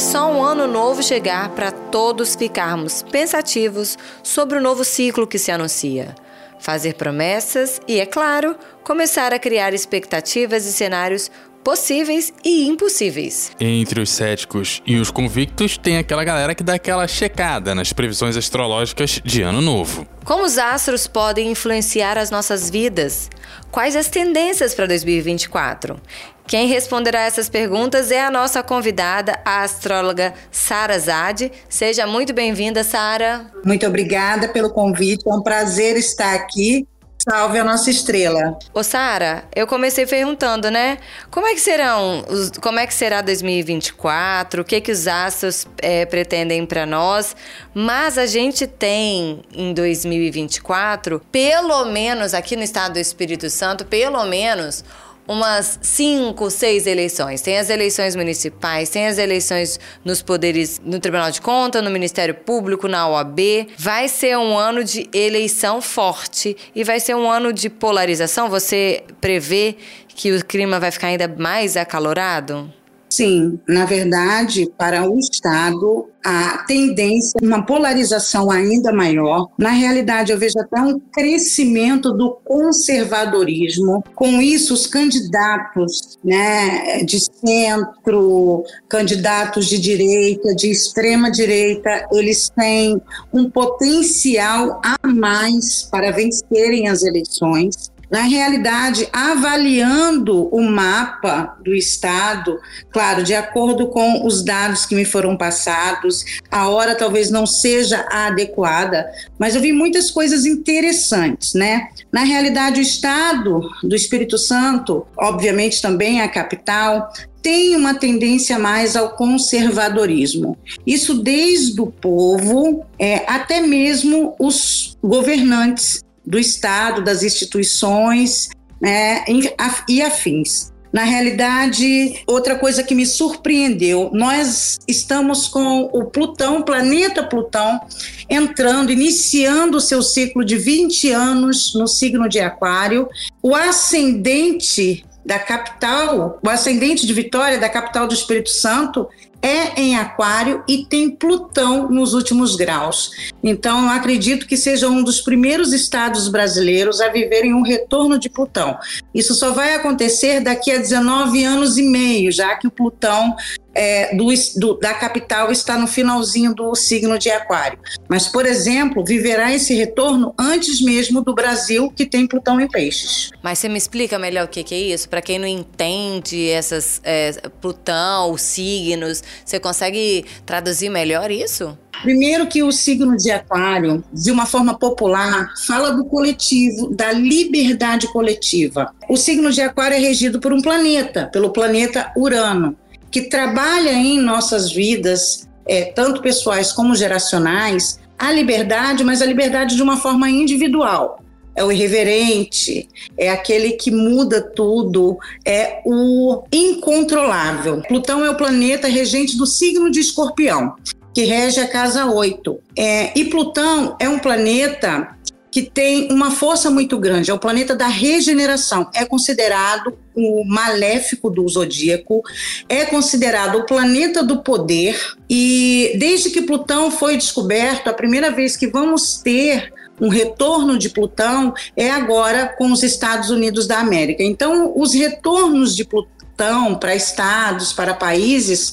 Só um ano novo chegar para todos ficarmos pensativos sobre o novo ciclo que se anuncia. Fazer promessas e, é claro, começar a criar expectativas e cenários possíveis e impossíveis. Entre os céticos e os convictos, tem aquela galera que dá aquela checada nas previsões astrológicas de ano novo. Como os astros podem influenciar as nossas vidas? Quais as tendências para 2024? Quem responderá essas perguntas é a nossa convidada, a astróloga Sara Zade. Seja muito bem-vinda, Sara. Muito obrigada pelo convite. É um prazer estar aqui Salve a nossa estrela. Ô Sara, eu comecei perguntando, né? Como é que serão, os, como é que será 2024? O que que os astros é, pretendem para nós? Mas a gente tem em 2024, pelo menos aqui no estado do Espírito Santo, pelo menos umas cinco, seis eleições. Tem as eleições municipais, tem as eleições nos poderes, no Tribunal de Contas, no Ministério Público, na OAB. Vai ser um ano de eleição forte e vai ser um ano de polarização. Você prevê que o clima vai ficar ainda mais acalorado? Sim, na verdade, para o Estado, a tendência uma polarização ainda maior. Na realidade, eu vejo até um crescimento do conservadorismo. Com isso, os candidatos né, de centro, candidatos de direita, de extrema direita, eles têm um potencial a mais para vencerem as eleições na realidade, avaliando o mapa do Estado, claro, de acordo com os dados que me foram passados, a hora talvez não seja a adequada, mas eu vi muitas coisas interessantes, né? Na realidade, o Estado do Espírito Santo, obviamente também a capital, tem uma tendência mais ao conservadorismo. Isso desde o povo é, até mesmo os governantes do Estado, das instituições né, e afins. Na realidade, outra coisa que me surpreendeu, nós estamos com o Plutão, o planeta Plutão, entrando, iniciando o seu ciclo de 20 anos no signo de Aquário. O ascendente da capital, o ascendente de Vitória, da capital do Espírito Santo, é em Aquário e tem Plutão nos últimos graus. Então, acredito que seja um dos primeiros estados brasileiros a viverem um retorno de Plutão. Isso só vai acontecer daqui a 19 anos e meio, já que o Plutão é, do, do, da capital está no finalzinho do signo de Aquário. Mas, por exemplo, viverá esse retorno antes mesmo do Brasil, que tem Plutão em Peixes. Mas você me explica melhor o que, que é isso? Para quem não entende essas é, Plutão, os signos, você consegue traduzir melhor isso? Primeiro que o signo de Aquário, de uma forma popular, fala do coletivo, da liberdade coletiva. O signo de Aquário é regido por um planeta, pelo planeta Urano que trabalha em nossas vidas, é, tanto pessoais como geracionais, a liberdade, mas a liberdade de uma forma individual. É o irreverente, é aquele que muda tudo, é o incontrolável. Plutão é o planeta regente do signo de Escorpião, que rege a casa 8. É, e Plutão é um planeta que tem uma força muito grande, é o planeta da regeneração. É considerado o maléfico do zodíaco, é considerado o planeta do poder, e desde que Plutão foi descoberto, a primeira vez que vamos ter um retorno de Plutão é agora com os Estados Unidos da América. Então, os retornos de Plutão para estados, para países,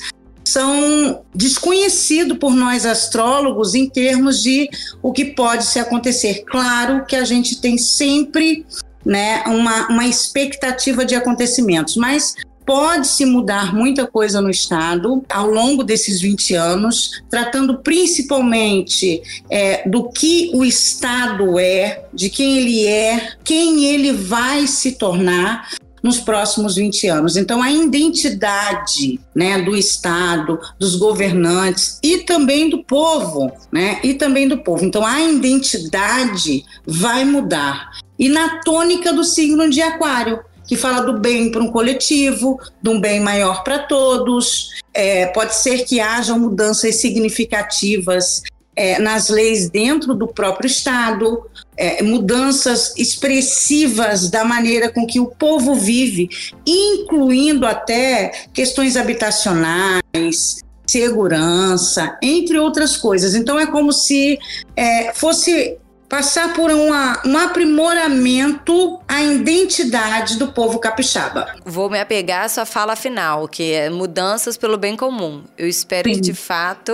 são desconhecidos por nós astrólogos em termos de o que pode se acontecer. Claro que a gente tem sempre né, uma, uma expectativa de acontecimentos, mas pode-se mudar muita coisa no Estado ao longo desses 20 anos, tratando principalmente é, do que o Estado é, de quem ele é, quem ele vai se tornar, nos próximos 20 anos. Então, a identidade né, do Estado, dos governantes e também do povo, né, e também do povo. Então, a identidade vai mudar. E na tônica do signo de Aquário, que fala do bem para um coletivo, de um bem maior para todos. É, pode ser que hajam mudanças significativas é, nas leis dentro do próprio Estado, é, mudanças expressivas da maneira com que o povo vive, incluindo até questões habitacionais, segurança, entre outras coisas. Então é como se é, fosse passar por uma, um aprimoramento à identidade do povo capixaba. Vou me apegar à sua fala final, que é mudanças pelo bem comum. Eu espero Sim. que, de fato,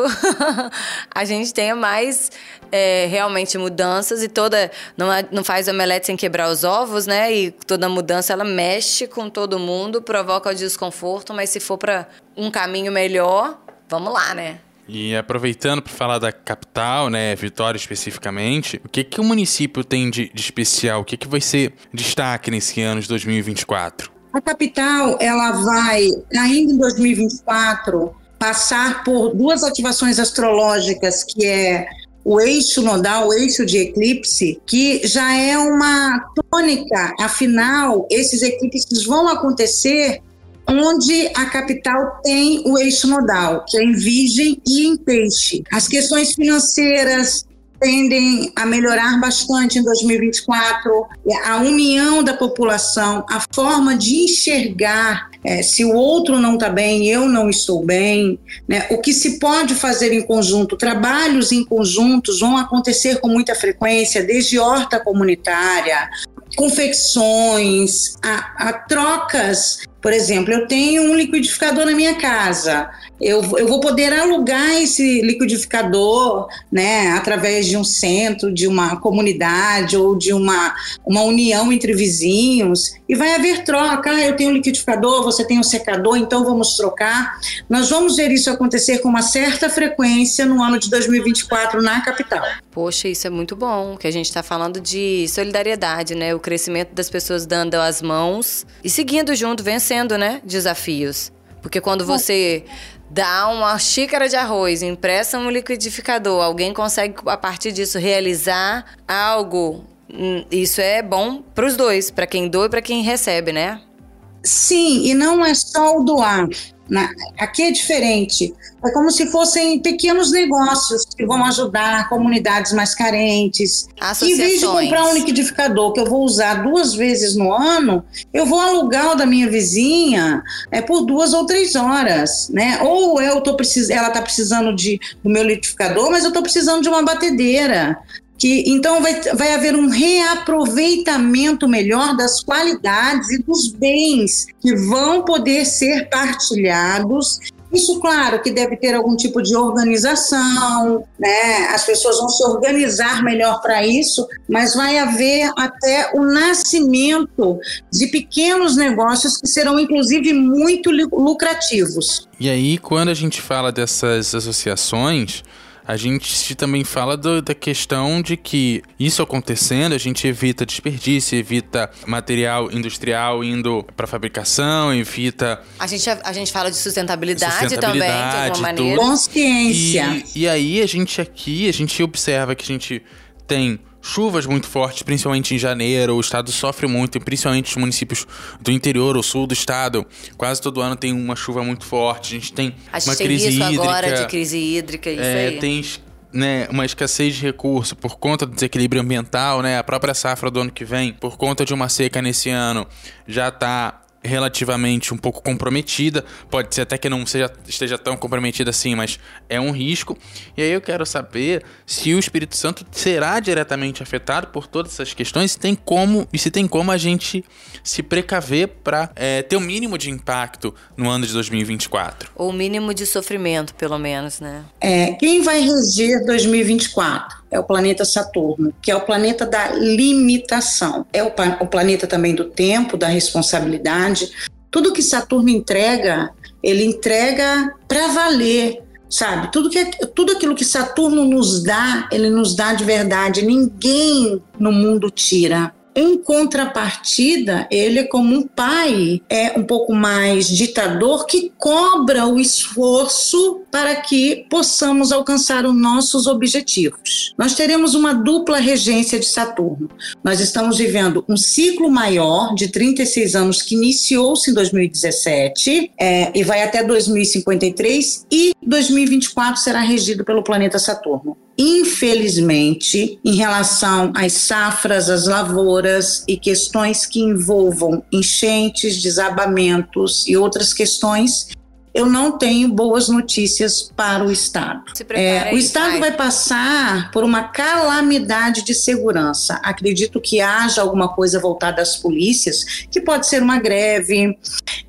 a gente tenha mais é, realmente mudanças e toda... Não, não faz omelete sem quebrar os ovos, né? E toda mudança, ela mexe com todo mundo, provoca o desconforto, mas se for para um caminho melhor, vamos lá, né? E aproveitando para falar da capital, né, Vitória especificamente, o que que o município tem de, de especial? O que que vai ser destaque nesse ano de 2024? A capital, ela vai, ainda em 2024, passar por duas ativações astrológicas, que é o eixo nodal, o eixo de eclipse, que já é uma tônica, afinal, esses eclipses vão acontecer onde a capital tem o eixo nodal, que é em Virgem e em Peixe. As questões financeiras tendem a melhorar bastante em 2024. A união da população, a forma de enxergar é, se o outro não está bem, eu não estou bem, né? o que se pode fazer em conjunto, trabalhos em conjuntos vão acontecer com muita frequência, desde horta comunitária, confecções, a, a trocas por exemplo, eu tenho um liquidificador na minha casa. Eu, eu vou poder alugar esse liquidificador né, através de um centro, de uma comunidade ou de uma, uma união entre vizinhos e vai haver troca. Ah, eu tenho um liquidificador, você tem um secador, então vamos trocar. Nós vamos ver isso acontecer com uma certa frequência no ano de 2024 na capital. Poxa, isso é muito bom, que a gente está falando de solidariedade, né? O crescimento das pessoas dando as mãos e seguindo junto, vencendo, né? Desafios. Porque quando você dá uma xícara de arroz, empresta um liquidificador, alguém consegue a partir disso realizar algo, hum, isso é bom para os dois, para quem doa e para quem recebe, né? Sim, e não é só o doar. Na, aqui é diferente. É como se fossem pequenos negócios que vão ajudar comunidades mais carentes. Em vez de comprar um liquidificador que eu vou usar duas vezes no ano, eu vou alugar o da minha vizinha é, por duas ou três horas, né? Ou eu tô precis... ela está precisando de, do meu liquidificador, mas eu estou precisando de uma batedeira. Que, então vai, vai haver um reaproveitamento melhor das qualidades e dos bens que vão poder ser partilhados isso, claro, que deve ter algum tipo de organização, né? As pessoas vão se organizar melhor para isso, mas vai haver até o nascimento de pequenos negócios que serão, inclusive, muito lucrativos. E aí, quando a gente fala dessas associações, a gente também fala do, da questão de que isso acontecendo, a gente evita desperdício, evita material industrial indo para fabricação, evita. A gente, a, a, gente fala de sustentabilidade, sustentabilidade também, de alguma maneira. Consciência. E, e aí a gente aqui, a gente observa que a gente tem chuvas muito fortes, principalmente em janeiro. O estado sofre muito, principalmente os municípios do interior, o sul do estado. Quase todo ano tem uma chuva muito forte. A gente tem a gente uma tem crise isso hídrica. agora de crise hídrica, isso é, aí. Tem né, uma escassez de recurso por conta do desequilíbrio ambiental, né? A própria safra do ano que vem, por conta de uma seca nesse ano, já está relativamente um pouco comprometida. Pode ser até que não seja, esteja tão comprometida assim, mas é um risco. E aí eu quero saber se o Espírito Santo será diretamente afetado por todas essas questões e tem como e se tem como a gente se precaver para é, ter o um mínimo de impacto no ano de 2024. Ou o mínimo de sofrimento, pelo menos, né? É, quem vai regir 2024? É o planeta Saturno, que é o planeta da limitação. É o, o planeta também do tempo, da responsabilidade. Tudo que Saturno entrega, ele entrega para valer, sabe? Tudo, que, tudo aquilo que Saturno nos dá, ele nos dá de verdade. Ninguém no mundo tira. Em contrapartida, ele é como um pai, é um pouco mais ditador que cobra o esforço para que possamos alcançar os nossos objetivos. Nós teremos uma dupla regência de Saturno. Nós estamos vivendo um ciclo maior de 36 anos que iniciou-se em 2017 é, e vai até 2053 e 2024 será regido pelo planeta Saturno. Infelizmente, em relação às safras, às lavouras e questões que envolvam enchentes, desabamentos e outras questões, eu não tenho boas notícias para o Estado. É, o Estado vai passar por uma calamidade de segurança. Acredito que haja alguma coisa voltada às polícias, que pode ser uma greve,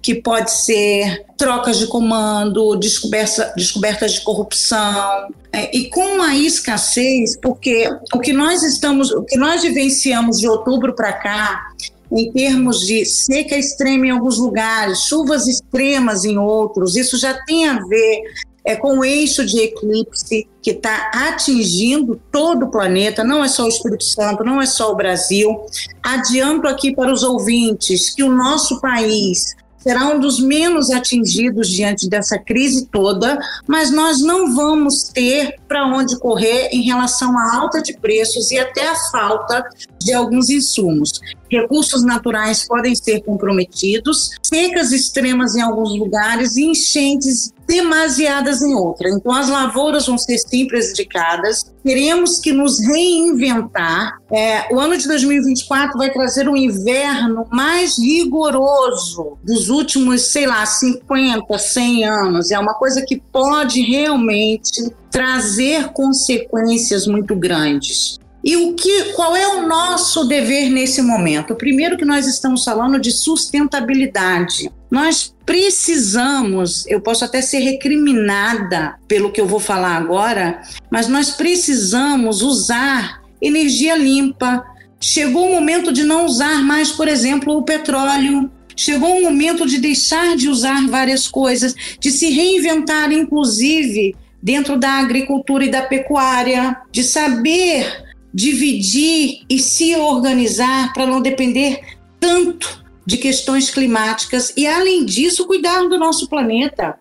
que pode ser trocas de comando, descoberta, descobertas de corrupção. É, e com a escassez, porque o que nós estamos, o que nós vivenciamos de outubro para cá, em termos de seca extrema em alguns lugares, chuvas extremas em outros, isso já tem a ver é, com o eixo de eclipse que está atingindo todo o planeta, não é só o Espírito Santo, não é só o Brasil. Adianto aqui para os ouvintes que o nosso país será um dos menos atingidos diante dessa crise toda, mas nós não vamos ter para onde correr em relação à alta de preços e até a falta de alguns insumos. Recursos naturais podem ser comprometidos, secas extremas em alguns lugares e enchentes demasiadas em outras. Então, as lavouras vão ser sim prejudicadas. Teremos que nos reinventar. É, o ano de 2024 vai trazer um inverno mais rigoroso dos últimos, sei lá, 50, 100 anos. É uma coisa que pode realmente trazer consequências muito grandes. E o que, qual é o nosso dever nesse momento? Primeiro que nós estamos falando de sustentabilidade. Nós precisamos, eu posso até ser recriminada pelo que eu vou falar agora, mas nós precisamos usar energia limpa. Chegou o momento de não usar mais, por exemplo, o petróleo. Chegou o momento de deixar de usar várias coisas, de se reinventar, inclusive dentro da agricultura e da pecuária, de saber dividir e se organizar para não depender tanto de questões climáticas e, além disso, cuidar do nosso planeta.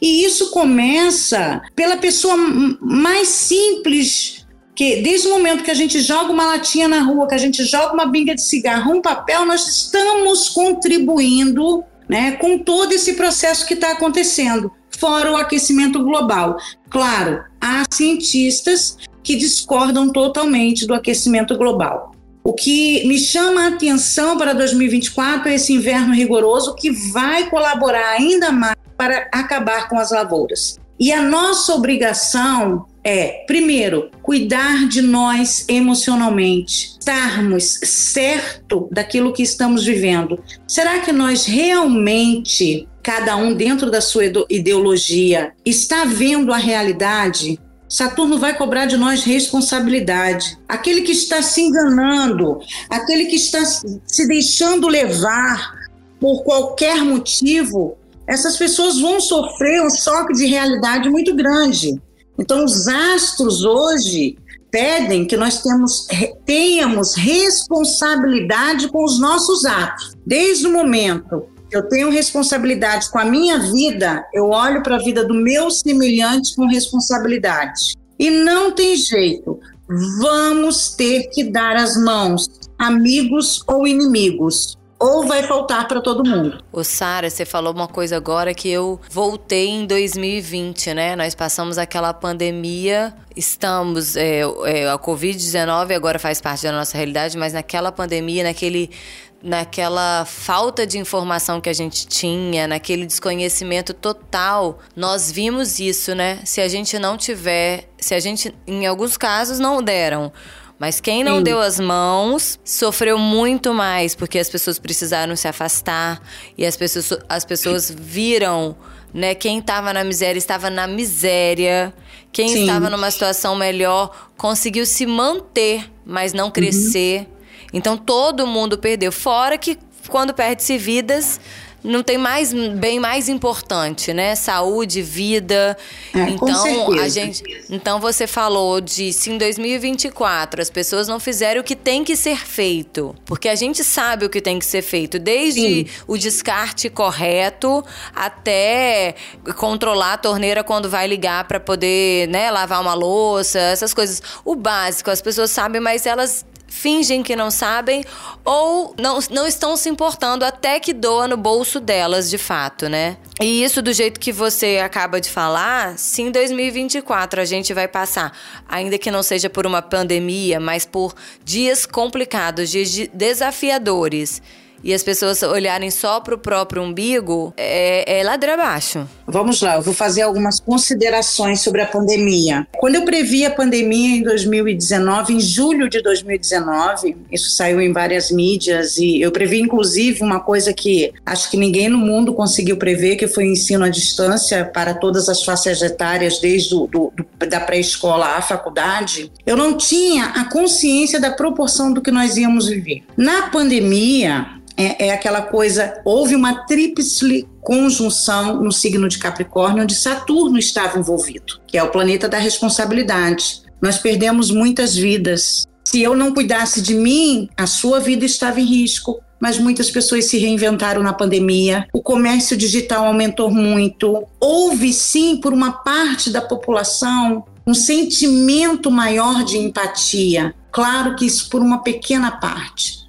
E isso começa pela pessoa mais simples, que desde o momento que a gente joga uma latinha na rua, que a gente joga uma binga de cigarro, um papel, nós estamos contribuindo né, com todo esse processo que está acontecendo, fora o aquecimento global. Claro, há cientistas que discordam totalmente do aquecimento global. O que me chama a atenção para 2024 é esse inverno rigoroso que vai colaborar ainda mais para acabar com as lavouras. E a nossa obrigação é, primeiro, cuidar de nós emocionalmente, estarmos certo daquilo que estamos vivendo. Será que nós realmente, cada um dentro da sua ideologia, está vendo a realidade? Saturno vai cobrar de nós responsabilidade. Aquele que está se enganando, aquele que está se deixando levar por qualquer motivo, essas pessoas vão sofrer um choque de realidade muito grande. Então, os astros hoje pedem que nós temos, tenhamos responsabilidade com os nossos atos. Desde o momento eu tenho responsabilidade com a minha vida, eu olho para a vida do meu semelhante com responsabilidade. E não tem jeito. Vamos ter que dar as mãos, amigos ou inimigos ou vai faltar para todo mundo. O Sara, você falou uma coisa agora que eu voltei em 2020, né? Nós passamos aquela pandemia, estamos é, é, a Covid-19 agora faz parte da nossa realidade, mas naquela pandemia, naquele naquela falta de informação que a gente tinha, naquele desconhecimento total, nós vimos isso, né? Se a gente não tiver, se a gente, em alguns casos, não deram. Mas quem não Sim. deu as mãos sofreu muito mais, porque as pessoas precisaram se afastar e as pessoas, as pessoas viram, né? Quem estava na miséria estava na miséria. Quem Sim. estava numa situação melhor conseguiu se manter, mas não crescer. Uhum. Então todo mundo perdeu. Fora que quando perde-se vidas, não tem mais bem mais importante, né? Saúde, vida. É, então, a gente, então você falou de se em 2024 as pessoas não fizeram o que tem que ser feito, porque a gente sabe o que tem que ser feito, desde Sim. o descarte correto até controlar a torneira quando vai ligar para poder, né, lavar uma louça, essas coisas. O básico, as pessoas sabem, mas elas fingem que não sabem ou não, não estão se importando até que doa no bolso delas de fato, né? E isso do jeito que você acaba de falar, se em 2024 a gente vai passar, ainda que não seja por uma pandemia, mas por dias complicados, dias desafiadores e as pessoas olharem só para o próprio umbigo, é, é ladeira abaixo. Vamos lá, eu vou fazer algumas considerações sobre a pandemia. Quando eu previ a pandemia em 2019, em julho de 2019, isso saiu em várias mídias e eu previ inclusive uma coisa que acho que ninguém no mundo conseguiu prever, que foi o ensino à distância para todas as faixas etárias, desde do, do, da pré-escola à faculdade. Eu não tinha a consciência da proporção do que nós íamos viver. Na pandemia, é, é aquela coisa, houve uma tríplice conjunção no signo de Capricórnio, onde Saturno estava envolvido, que é o planeta da responsabilidade. Nós perdemos muitas vidas. Se eu não cuidasse de mim, a sua vida estava em risco. Mas muitas pessoas se reinventaram na pandemia. O comércio digital aumentou muito. Houve, sim, por uma parte da população, um sentimento maior de empatia. Claro que isso por uma pequena parte.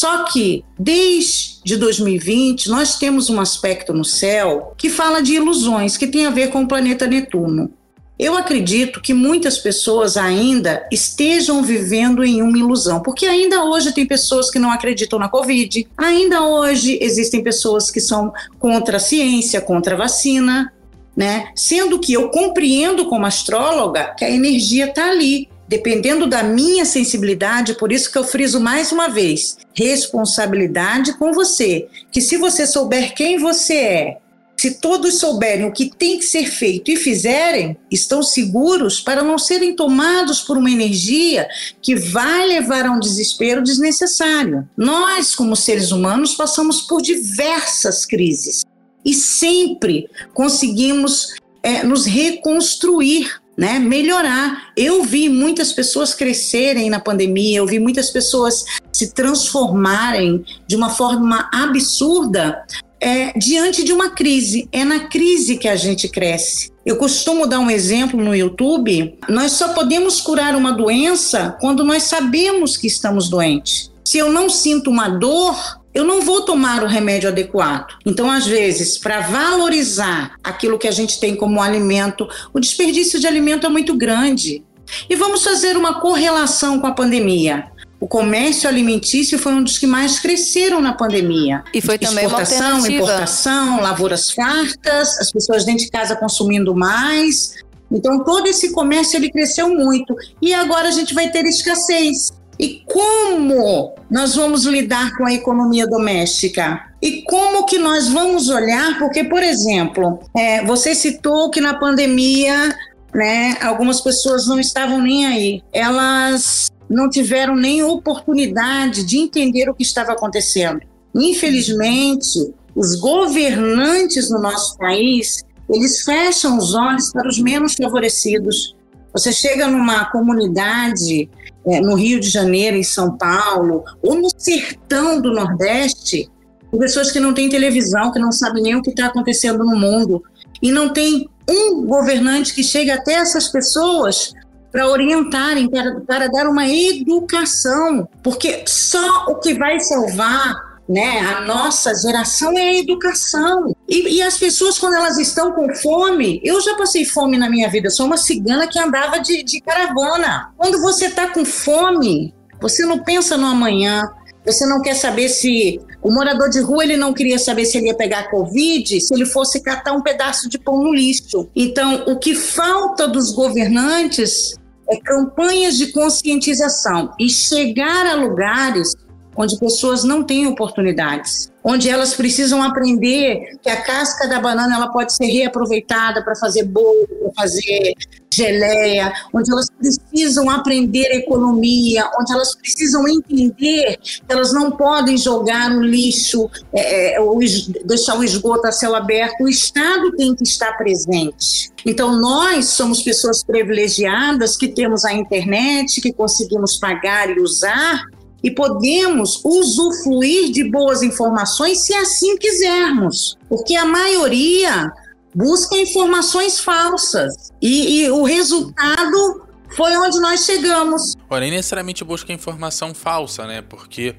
Só que, desde 2020, nós temos um aspecto no céu que fala de ilusões, que tem a ver com o planeta Netuno. Eu acredito que muitas pessoas ainda estejam vivendo em uma ilusão, porque ainda hoje tem pessoas que não acreditam na Covid, ainda hoje existem pessoas que são contra a ciência, contra a vacina, né? Sendo que eu compreendo como astróloga que a energia está ali, dependendo da minha sensibilidade, por isso que eu friso mais uma vez, responsabilidade com você, que se você souber quem você é, se todos souberem o que tem que ser feito e fizerem, estão seguros para não serem tomados por uma energia que vai levar a um desespero desnecessário. Nós, como seres humanos, passamos por diversas crises e sempre conseguimos é, nos reconstruir né, melhorar. Eu vi muitas pessoas crescerem na pandemia, eu vi muitas pessoas se transformarem de uma forma absurda é, diante de uma crise. É na crise que a gente cresce. Eu costumo dar um exemplo no YouTube. Nós só podemos curar uma doença quando nós sabemos que estamos doentes. Se eu não sinto uma dor, eu não vou tomar o remédio adequado. Então, às vezes, para valorizar aquilo que a gente tem como alimento, o desperdício de alimento é muito grande. E vamos fazer uma correlação com a pandemia. O comércio alimentício foi um dos que mais cresceram na pandemia. E foi também Exportação, uma importação, lavouras fartas, as pessoas dentro de casa consumindo mais. Então todo esse comércio ele cresceu muito. E agora a gente vai ter escassez. E como nós vamos lidar com a economia doméstica? E como que nós vamos olhar? Porque, por exemplo, é, você citou que na pandemia, né, algumas pessoas não estavam nem aí. Elas não tiveram nem oportunidade de entender o que estava acontecendo. Infelizmente, os governantes no nosso país, eles fecham os olhos para os menos favorecidos. Você chega numa comunidade é, no Rio de Janeiro, em São Paulo, ou no sertão do Nordeste, com pessoas que não têm televisão, que não sabem nem o que está acontecendo no mundo, e não tem um governante que chegue até essas pessoas para orientarem, para, para dar uma educação, porque só o que vai salvar né? A nossa geração é a educação. E, e, as pessoas, quando elas estão com fome, eu já passei fome na minha vida, sou uma cigana que andava de, de caravana. Quando você está com fome, você não pensa no amanhã, você não quer saber se o morador de rua ele não queria saber se ele ia pegar Covid, se ele fosse catar um pedaço de pão no lixo. Então, o que falta dos governantes é campanhas de conscientização e chegar a lugares onde pessoas não têm oportunidades, onde elas precisam aprender que a casca da banana ela pode ser reaproveitada para fazer bolo, para fazer geleia, onde elas precisam aprender economia, onde elas precisam entender que elas não podem jogar no lixo, é, é, ou deixar o esgoto a céu aberto. O Estado tem que estar presente. Então, nós somos pessoas privilegiadas que temos a internet, que conseguimos pagar e usar, e podemos usufruir de boas informações se assim quisermos, porque a maioria busca informações falsas e, e o resultado foi onde nós chegamos. Porém, necessariamente busca informação falsa, né? Porque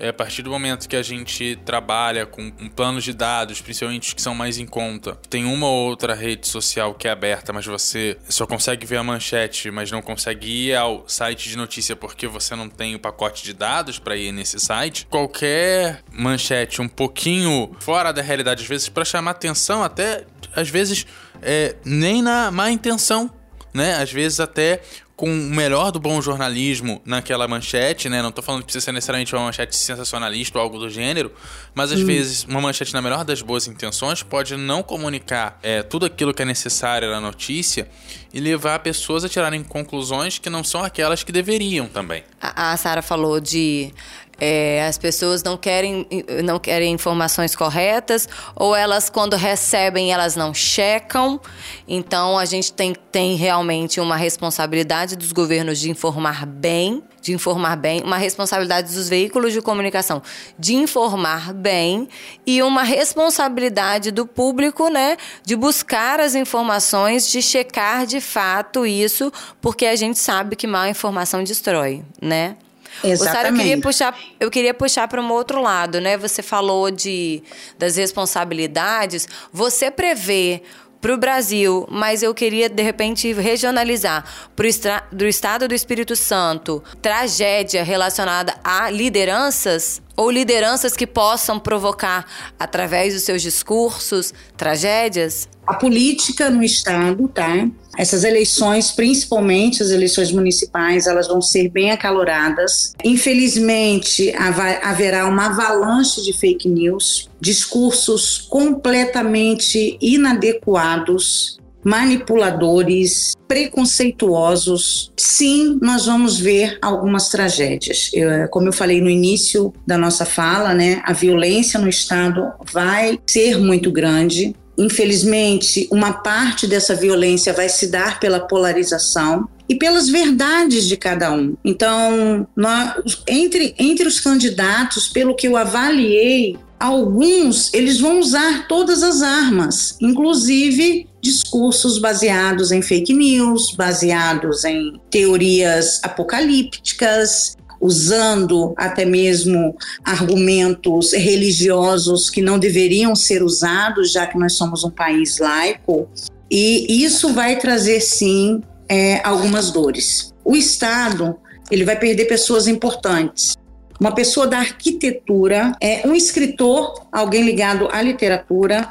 É a partir do momento que a gente trabalha com planos de dados, principalmente que são mais em conta, tem uma ou outra rede social que é aberta, mas você só consegue ver a manchete, mas não consegue ir ao site de notícia porque você não tem o pacote de dados para ir nesse site. Qualquer manchete um pouquinho fora da realidade, às vezes, para chamar atenção, até às vezes é, nem na má intenção, né? Às vezes até com o melhor do bom jornalismo naquela manchete, né? Não tô falando que precisa ser necessariamente uma manchete sensacionalista ou algo do gênero, mas às hum. vezes uma manchete na melhor das boas intenções pode não comunicar é, tudo aquilo que é necessário na notícia e levar pessoas a tirarem conclusões que não são aquelas que deveriam também. A, a Sara falou de é, as pessoas não querem, não querem informações corretas, ou elas, quando recebem, elas não checam. Então, a gente tem, tem realmente uma responsabilidade dos governos de informar bem, de informar bem, uma responsabilidade dos veículos de comunicação de informar bem e uma responsabilidade do público, né, de buscar as informações, de checar de fato isso, porque a gente sabe que má informação destrói, né? Exatamente. Sara, eu queria puxar, eu queria puxar para um outro lado, né? Você falou de das responsabilidades. Você prevê para o Brasil, mas eu queria de repente regionalizar para do estado do Espírito Santo tragédia relacionada a lideranças ou lideranças que possam provocar através dos seus discursos tragédias? A política no estado, tá? Essas eleições, principalmente as eleições municipais, elas vão ser bem acaloradas. Infelizmente, haverá uma avalanche de fake news, discursos completamente inadequados, manipuladores, preconceituosos. Sim, nós vamos ver algumas tragédias. Eu, como eu falei no início da nossa fala, né, a violência no Estado vai ser muito grande. Infelizmente, uma parte dessa violência vai se dar pela polarização e pelas verdades de cada um. Então, nós, entre, entre os candidatos, pelo que eu avaliei, alguns eles vão usar todas as armas, inclusive discursos baseados em fake news, baseados em teorias apocalípticas, usando até mesmo argumentos religiosos que não deveriam ser usados, já que nós somos um país laico. E isso vai trazer, sim, é, algumas dores. O Estado ele vai perder pessoas importantes. Uma pessoa da arquitetura, é um escritor, alguém ligado à literatura,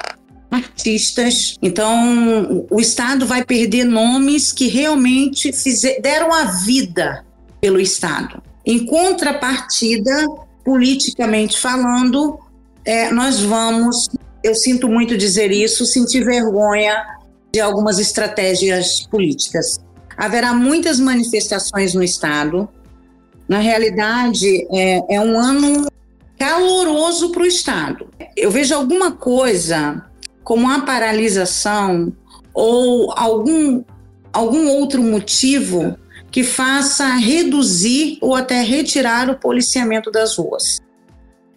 artistas. Então, o Estado vai perder nomes que realmente fizer, deram a vida pelo Estado. Em contrapartida, politicamente falando, é, nós vamos, eu sinto muito dizer isso, sentir vergonha de algumas estratégias políticas. Haverá muitas manifestações no Estado. Na realidade, é, é um ano caloroso para o Estado. Eu vejo alguma coisa como a paralisação ou algum, algum outro motivo que faça reduzir ou até retirar o policiamento das ruas.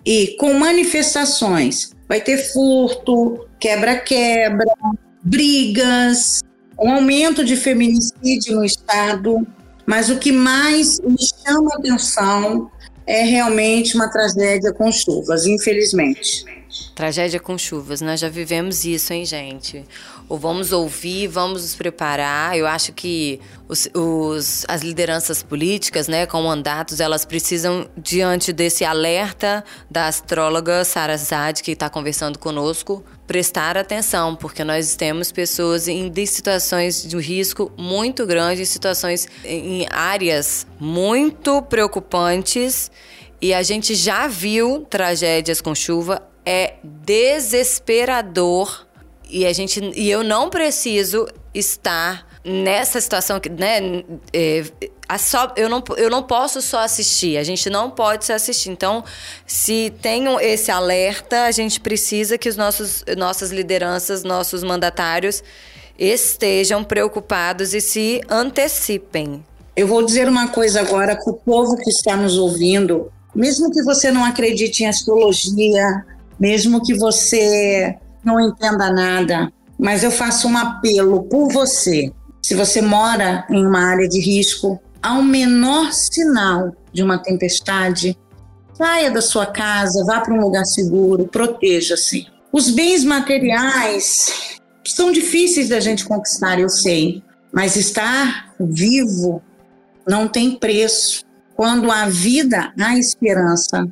E com manifestações, vai ter furto, quebra-quebra, brigas, um aumento de feminicídio no estado, mas o que mais me chama atenção é realmente uma tragédia com chuvas, infelizmente. Tragédia com chuvas, nós já vivemos isso, hein, gente? Ou vamos ouvir, vamos nos preparar. Eu acho que os, os, as lideranças políticas, né, com mandatos, elas precisam, diante desse alerta da astróloga Sara Zad, que está conversando conosco, prestar atenção, porque nós temos pessoas em situações de risco muito grande, situações em áreas muito preocupantes. E a gente já viu tragédias com chuva é desesperador e a gente e eu não preciso estar nessa situação que né é, só, eu, não, eu não posso só assistir, a gente não pode só assistir. Então, se tem esse alerta, a gente precisa que os nossos, nossas lideranças, nossos mandatários estejam preocupados e se antecipem. Eu vou dizer uma coisa agora para o povo que está nos ouvindo. Mesmo que você não acredite em astrologia, mesmo que você não entenda nada, mas eu faço um apelo por você. Se você mora em uma área de risco, ao menor sinal de uma tempestade, Saia da sua casa, vá para um lugar seguro, proteja-se. Os bens materiais são difíceis da gente conquistar, eu sei, mas estar vivo não tem preço. Quando há vida, há esperança.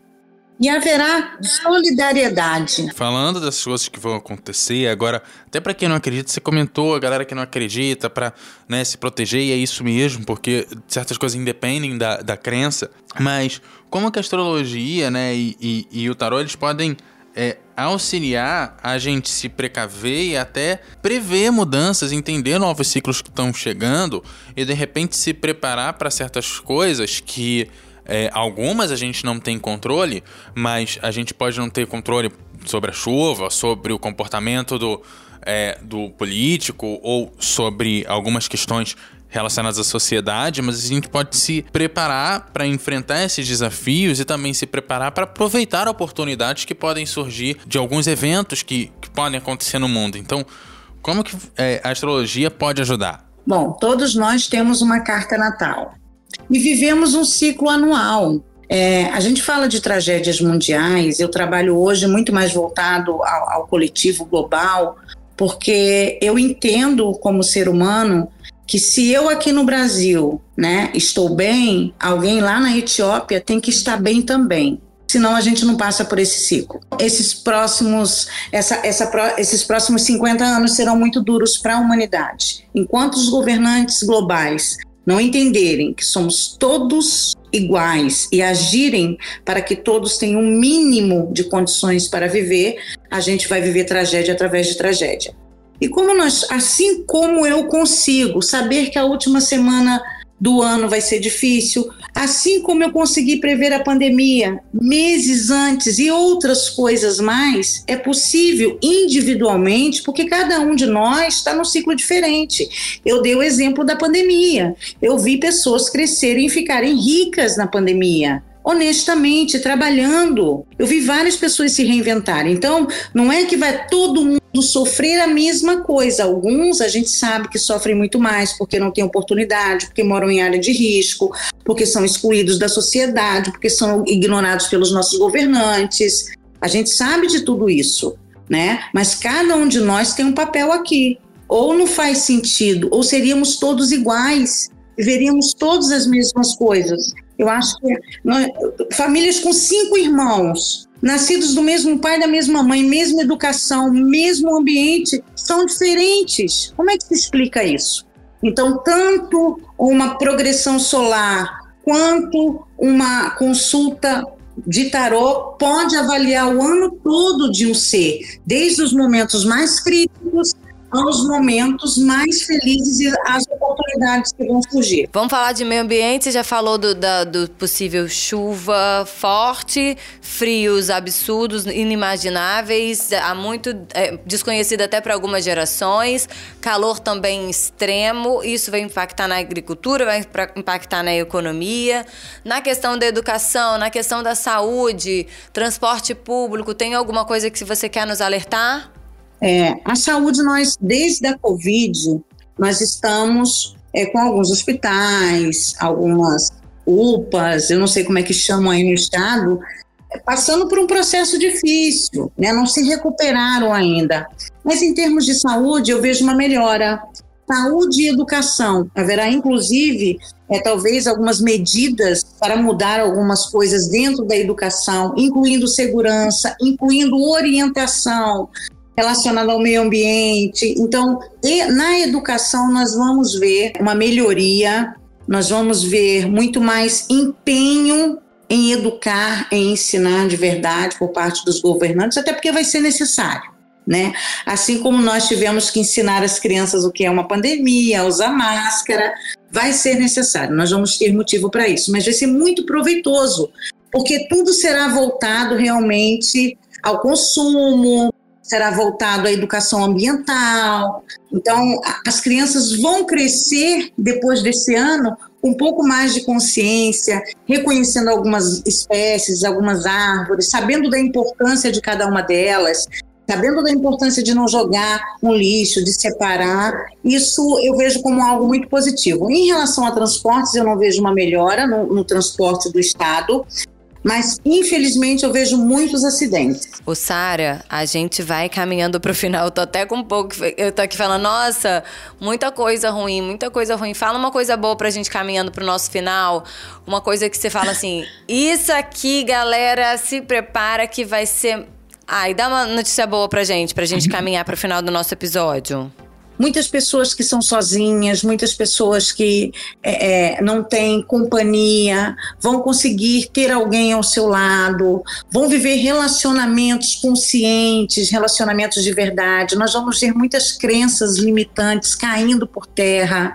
E haverá solidariedade. Falando das coisas que vão acontecer, agora, até para quem não acredita, você comentou, a galera que não acredita, para né, se proteger, e é isso mesmo, porque certas coisas independem da, da crença. Mas como que a astrologia né, e, e, e o tarô eles podem é, auxiliar a gente se precaver e até prever mudanças, entender novos ciclos que estão chegando e de repente se preparar para certas coisas que é, algumas a gente não tem controle, mas a gente pode não ter controle sobre a chuva, sobre o comportamento do, é, do político ou sobre algumas questões relacionadas à sociedade, mas a gente pode se preparar para enfrentar esses desafios e também se preparar para aproveitar oportunidades que podem surgir de alguns eventos que, que podem acontecer no mundo. Então, como que é, a astrologia pode ajudar? Bom, todos nós temos uma carta natal e vivemos um ciclo anual. É, a gente fala de tragédias mundiais, eu trabalho hoje muito mais voltado ao, ao coletivo global, porque eu entendo como ser humano que se eu aqui no Brasil, né, estou bem, alguém lá na Etiópia tem que estar bem também. Senão a gente não passa por esse ciclo. Esses próximos, essa, essa, esses próximos 50 anos serão muito duros para a humanidade. Enquanto os governantes globais não entenderem que somos todos iguais e agirem para que todos tenham um mínimo de condições para viver, a gente vai viver tragédia através de tragédia. E como nós, assim como eu consigo saber que a última semana do ano vai ser difícil, assim como eu consegui prever a pandemia meses antes e outras coisas mais, é possível individualmente, porque cada um de nós está num ciclo diferente. Eu dei o exemplo da pandemia. Eu vi pessoas crescerem e ficarem ricas na pandemia honestamente, trabalhando. Eu vi várias pessoas se reinventarem. Então, não é que vai todo mundo sofrer a mesma coisa. Alguns a gente sabe que sofrem muito mais porque não têm oportunidade, porque moram em área de risco, porque são excluídos da sociedade, porque são ignorados pelos nossos governantes. A gente sabe de tudo isso, né? Mas cada um de nós tem um papel aqui. Ou não faz sentido, ou seríamos todos iguais, veríamos todas as mesmas coisas. Eu acho que nós, famílias com cinco irmãos, nascidos do mesmo pai, da mesma mãe, mesma educação, mesmo ambiente, são diferentes. Como é que se explica isso? Então, tanto uma progressão solar quanto uma consulta de tarô pode avaliar o ano todo de um ser, desde os momentos mais críticos aos momentos mais felizes e às oportunidades que vão surgir. Vamos falar de meio ambiente, você já falou do, da, do possível chuva forte, frios absurdos, inimagináveis, há muito é, desconhecido até para algumas gerações, calor também extremo, isso vai impactar na agricultura, vai impactar na economia, na questão da educação, na questão da saúde, transporte público, tem alguma coisa que você quer nos alertar? É, a saúde, nós, desde a Covid, nós estamos é, com alguns hospitais, algumas UPAs, eu não sei como é que chamam aí no estado, é, passando por um processo difícil, né? não se recuperaram ainda. Mas em termos de saúde, eu vejo uma melhora. Saúde e educação. Haverá, inclusive, é, talvez algumas medidas para mudar algumas coisas dentro da educação, incluindo segurança, incluindo orientação, relacionada ao meio ambiente. Então, na educação, nós vamos ver uma melhoria, nós vamos ver muito mais empenho em educar, em ensinar de verdade por parte dos governantes, até porque vai ser necessário. Né? Assim como nós tivemos que ensinar as crianças o que é uma pandemia, usar máscara, vai ser necessário. Nós vamos ter motivo para isso, mas vai ser muito proveitoso, porque tudo será voltado realmente ao consumo, será voltado à educação ambiental. Então, as crianças vão crescer depois desse ano com um pouco mais de consciência, reconhecendo algumas espécies, algumas árvores, sabendo da importância de cada uma delas, sabendo da importância de não jogar um lixo, de separar, isso eu vejo como algo muito positivo. Em relação a transportes, eu não vejo uma melhora no, no transporte do Estado, mas infelizmente eu vejo muitos acidentes. O Sara, a gente vai caminhando pro final. Eu tô até com um pouco. Eu tô aqui falando, nossa, muita coisa ruim, muita coisa ruim. Fala uma coisa boa pra gente caminhando pro nosso final. Uma coisa que você fala assim: isso aqui, galera, se prepara que vai ser. Ai, dá uma notícia boa pra gente, pra gente caminhar pro final do nosso episódio muitas pessoas que são sozinhas, muitas pessoas que é, é, não têm companhia, vão conseguir ter alguém ao seu lado, vão viver relacionamentos conscientes, relacionamentos de verdade. Nós vamos ter muitas crenças limitantes caindo por terra.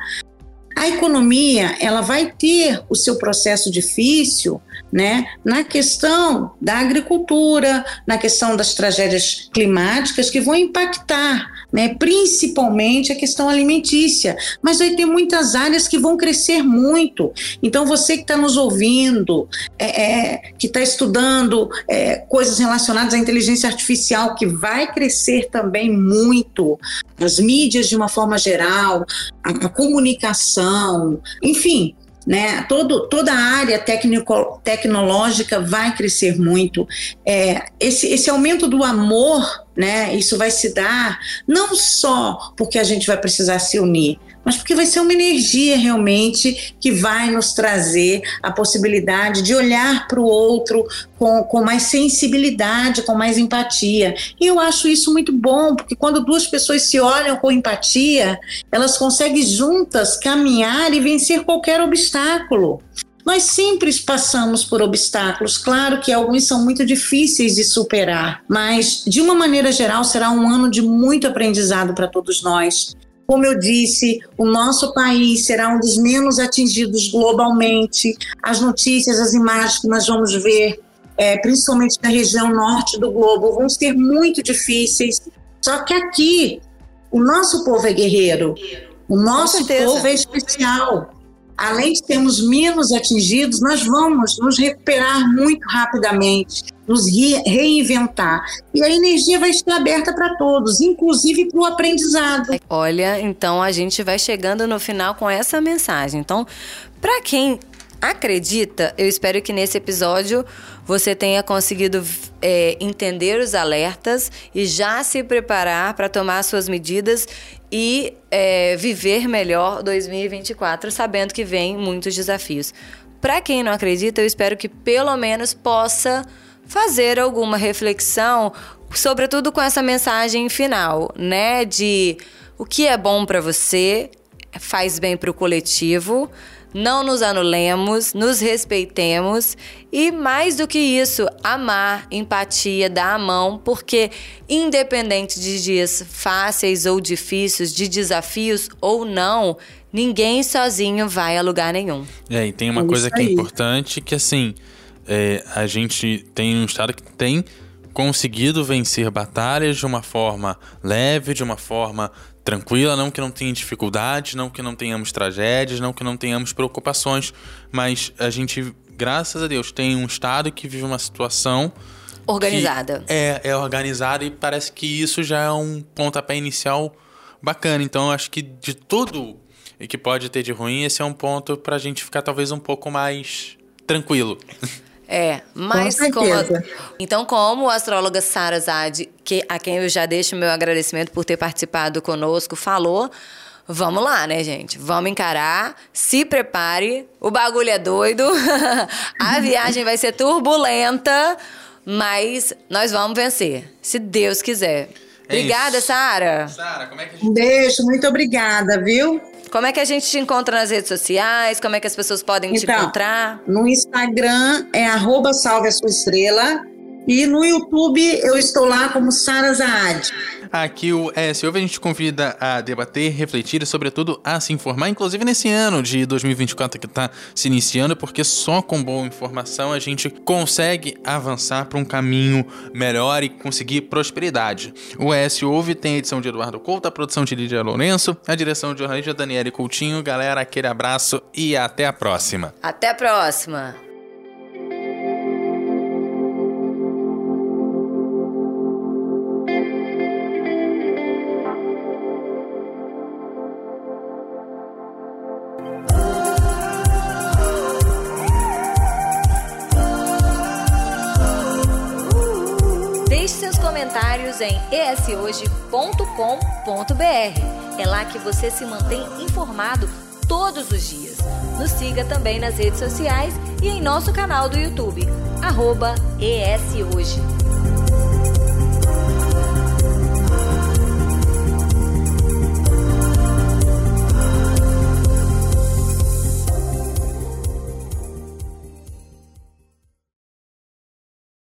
A economia, ela vai ter o seu processo difícil, né, na questão da agricultura, na questão das tragédias climáticas que vão impactar né? principalmente a questão alimentícia. Mas vai ter muitas áreas que vão crescer muito. Então, você que está nos ouvindo, é, é, que está estudando é, coisas relacionadas à inteligência artificial, que vai crescer também muito, as mídias de uma forma geral, a, a comunicação, enfim, né? Todo, toda a área tecnológica vai crescer muito. É, esse, esse aumento do amor, né? Isso vai se dar não só porque a gente vai precisar se unir, mas porque vai ser uma energia realmente que vai nos trazer a possibilidade de olhar para o outro com, com mais sensibilidade, com mais empatia. E eu acho isso muito bom, porque quando duas pessoas se olham com empatia, elas conseguem juntas caminhar e vencer qualquer obstáculo. Nós sempre passamos por obstáculos, claro que alguns são muito difíceis de superar, mas de uma maneira geral será um ano de muito aprendizado para todos nós. Como eu disse, o nosso país será um dos menos atingidos globalmente. As notícias, as imagens que nós vamos ver, é, principalmente na região norte do globo, vão ser muito difíceis. Só que aqui, o nosso povo é guerreiro. O nosso povo é especial além de termos menos atingidos, nós vamos nos recuperar muito rapidamente, nos re reinventar. E a energia vai estar aberta para todos, inclusive para o aprendizado. Olha, então a gente vai chegando no final com essa mensagem. Então, para quem acredita, eu espero que nesse episódio você tenha conseguido é, entender os alertas e já se preparar para tomar suas medidas e é, viver melhor 2024, sabendo que vem muitos desafios. Para quem não acredita, eu espero que pelo menos possa fazer alguma reflexão, sobretudo com essa mensagem final, né? De o que é bom para você, faz bem para o coletivo não nos anulemos, nos respeitemos e, mais do que isso, amar, empatia, dar a mão, porque, independente de dias fáceis ou difíceis, de desafios ou não, ninguém sozinho vai a lugar nenhum. É, e tem uma é coisa que é importante que, assim, é, a gente tem um estado que tem conseguido vencer batalhas de uma forma leve, de uma forma tranquila, não que não tenha dificuldades, não que não tenhamos tragédias, não que não tenhamos preocupações, mas a gente, graças a Deus, tem um estado que vive uma situação organizada. É, é organizada e parece que isso já é um pontapé inicial bacana. Então, acho que de tudo que pode ter de ruim, esse é um ponto para a gente ficar talvez um pouco mais tranquilo. É, mas Com como. Então, como a astróloga Sara Zad, que, a quem eu já deixo meu agradecimento por ter participado conosco, falou. Vamos lá, né, gente? Vamos encarar. Se prepare. O bagulho é doido. a viagem vai ser turbulenta, mas nós vamos vencer, se Deus quiser. É obrigada, Sara. Sara, como é que a gente... Um beijo, muito obrigada, viu? Como é que a gente te encontra nas redes sociais? Como é que as pessoas podem então, te encontrar? No Instagram é arroba salve a sua estrela. E no YouTube eu estou lá como Sara Zaad. Aqui o SOV a gente convida a debater, refletir e, sobretudo, a se informar, inclusive nesse ano de 2024 que está se iniciando, porque só com boa informação a gente consegue avançar para um caminho melhor e conseguir prosperidade. O SOV tem a edição de Eduardo Couto, a produção de Lídia Lourenço, a direção de jornalista Daniele Coutinho. Galera, aquele abraço e até a próxima. Até a próxima. Em eshoje.com.br. É lá que você se mantém informado todos os dias. Nos siga também nas redes sociais e em nosso canal do YouTube, arroba ESHoje.